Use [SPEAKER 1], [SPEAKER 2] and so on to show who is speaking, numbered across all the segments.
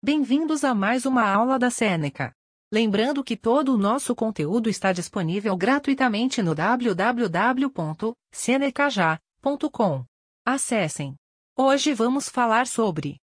[SPEAKER 1] Bem-vindos a mais uma aula da Seneca. Lembrando que todo o nosso conteúdo está disponível gratuitamente no www.senecaja.com. Acessem. Hoje vamos falar sobre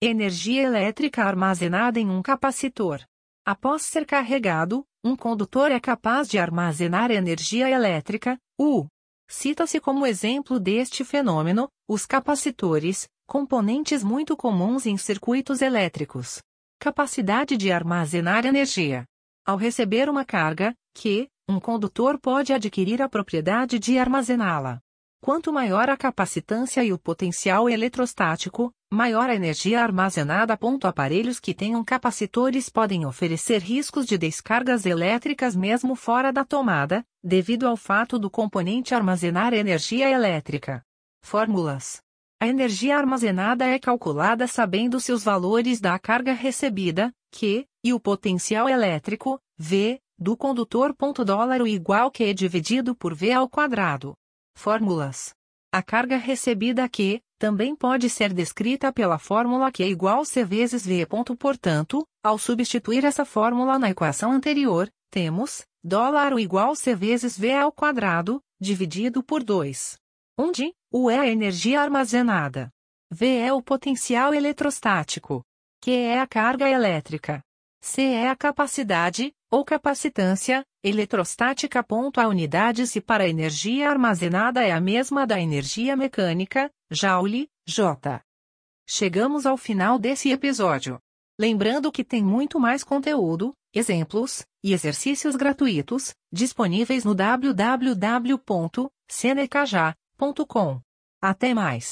[SPEAKER 1] energia elétrica armazenada em um capacitor. Após ser carregado, um condutor é capaz de armazenar energia elétrica, U. Cita-se como exemplo deste fenômeno os capacitores, componentes muito comuns em circuitos elétricos. Capacidade de armazenar energia. Ao receber uma carga, que, um condutor pode adquirir a propriedade de armazená-la. Quanto maior a capacitância e o potencial eletrostático, maior a energia armazenada. Aparelhos que tenham capacitores podem oferecer riscos de descargas elétricas mesmo fora da tomada, devido ao fato do componente armazenar energia elétrica. Fórmulas: A energia armazenada é calculada sabendo se os valores da carga recebida, Q, e o potencial elétrico, V, do condutor. Dólar igual Q dividido por V ao quadrado. Fórmulas: A carga recebida Q também pode ser descrita pela fórmula Q igual C vezes V. Portanto, ao substituir essa fórmula na equação anterior, temos dólar igual C vezes V ao quadrado, dividido por 2 onde U é a energia armazenada. V é o potencial eletrostático. Q é a carga elétrica. C é a capacidade, ou capacitância, eletrostática. A unidade se para a energia armazenada é a mesma da energia mecânica, Joule, J. Chegamos ao final desse episódio. Lembrando que tem muito mais conteúdo, exemplos e exercícios gratuitos disponíveis no www.senecaja.com. Até mais!